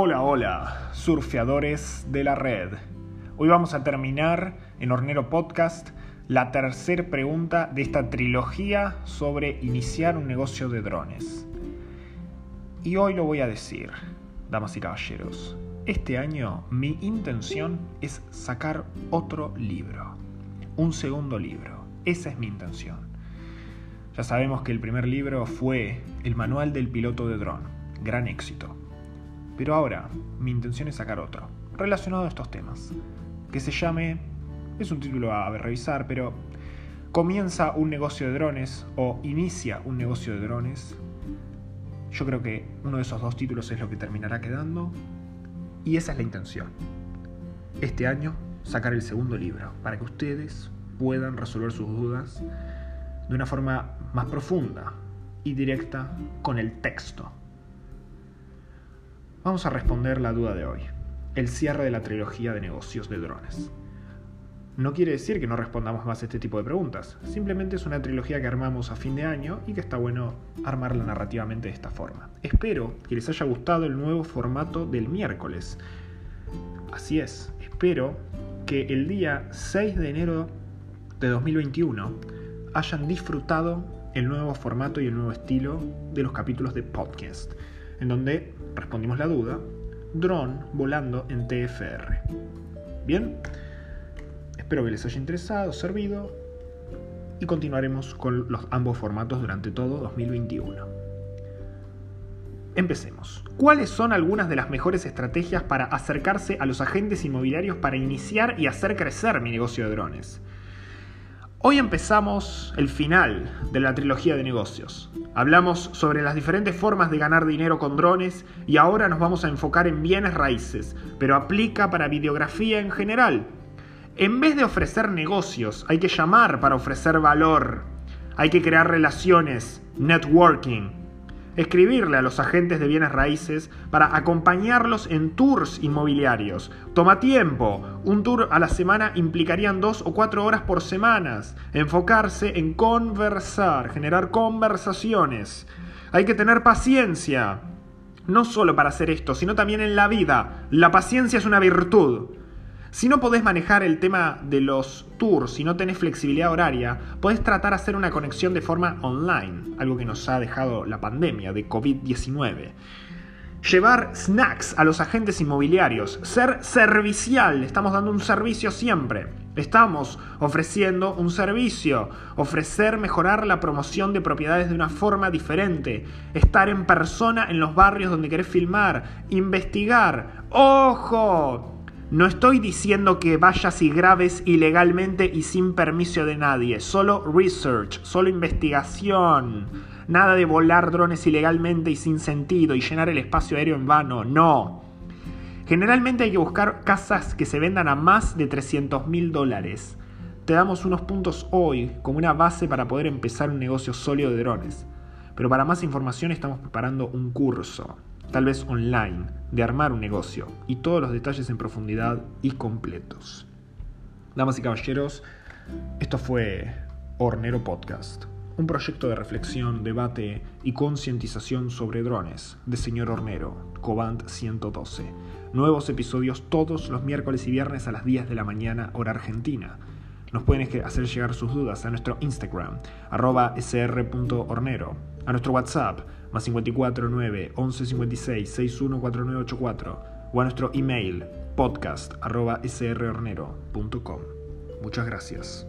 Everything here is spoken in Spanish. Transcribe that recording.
Hola, hola, surfeadores de la red. Hoy vamos a terminar en Hornero Podcast la tercera pregunta de esta trilogía sobre iniciar un negocio de drones. Y hoy lo voy a decir, damas y caballeros. Este año mi intención es sacar otro libro, un segundo libro. Esa es mi intención. Ya sabemos que el primer libro fue El Manual del Piloto de Dron, gran éxito. Pero ahora mi intención es sacar otro, relacionado a estos temas, que se llame, es un título a revisar, pero comienza un negocio de drones o inicia un negocio de drones. Yo creo que uno de esos dos títulos es lo que terminará quedando y esa es la intención. Este año sacar el segundo libro para que ustedes puedan resolver sus dudas de una forma más profunda y directa con el texto. Vamos a responder la duda de hoy, el cierre de la trilogía de negocios de drones. No quiere decir que no respondamos más a este tipo de preguntas, simplemente es una trilogía que armamos a fin de año y que está bueno armarla narrativamente de esta forma. Espero que les haya gustado el nuevo formato del miércoles. Así es, espero que el día 6 de enero de 2021 hayan disfrutado el nuevo formato y el nuevo estilo de los capítulos de podcast, en donde respondimos la duda, dron volando en TFR. Bien, espero que les haya interesado, servido y continuaremos con los ambos formatos durante todo 2021. Empecemos. ¿Cuáles son algunas de las mejores estrategias para acercarse a los agentes inmobiliarios para iniciar y hacer crecer mi negocio de drones? Hoy empezamos el final de la trilogía de negocios. Hablamos sobre las diferentes formas de ganar dinero con drones y ahora nos vamos a enfocar en bienes raíces, pero aplica para videografía en general. En vez de ofrecer negocios, hay que llamar para ofrecer valor. Hay que crear relaciones, networking, escribirle a los agentes de bienes raíces para acompañarlos en tours inmobiliarios. Toma tiempo. Un tour a la semana implicarían dos o cuatro horas por semana. Enfocarse en conversar, generar conversaciones. Hay que tener paciencia. No solo para hacer esto, sino también en la vida. La paciencia es una virtud. Si no podés manejar el tema de los tours, si no tenés flexibilidad horaria, podés tratar de hacer una conexión de forma online, algo que nos ha dejado la pandemia de COVID-19. Llevar snacks a los agentes inmobiliarios, ser servicial, estamos dando un servicio siempre. Estamos ofreciendo un servicio, ofrecer mejorar la promoción de propiedades de una forma diferente, estar en persona en los barrios donde querés filmar, investigar. ¡Ojo! No estoy diciendo que vayas y grabes ilegalmente y sin permiso de nadie, solo research, solo investigación. Nada de volar drones ilegalmente y sin sentido y llenar el espacio aéreo en vano, no. Generalmente hay que buscar casas que se vendan a más de 300 mil dólares. Te damos unos puntos hoy como una base para poder empezar un negocio sólido de drones. Pero para más información estamos preparando un curso tal vez online, de armar un negocio y todos los detalles en profundidad y completos. Damas y caballeros, esto fue Hornero Podcast, un proyecto de reflexión, debate y concientización sobre drones de señor Hornero, Cobant 112. Nuevos episodios todos los miércoles y viernes a las 10 de la mañana, hora argentina. Nos pueden hacer llegar sus dudas a nuestro Instagram, arroba a nuestro WhatsApp, más 54 9 11 56 61 4984 o a nuestro email podcast arroba srhornero.com. Muchas gracias.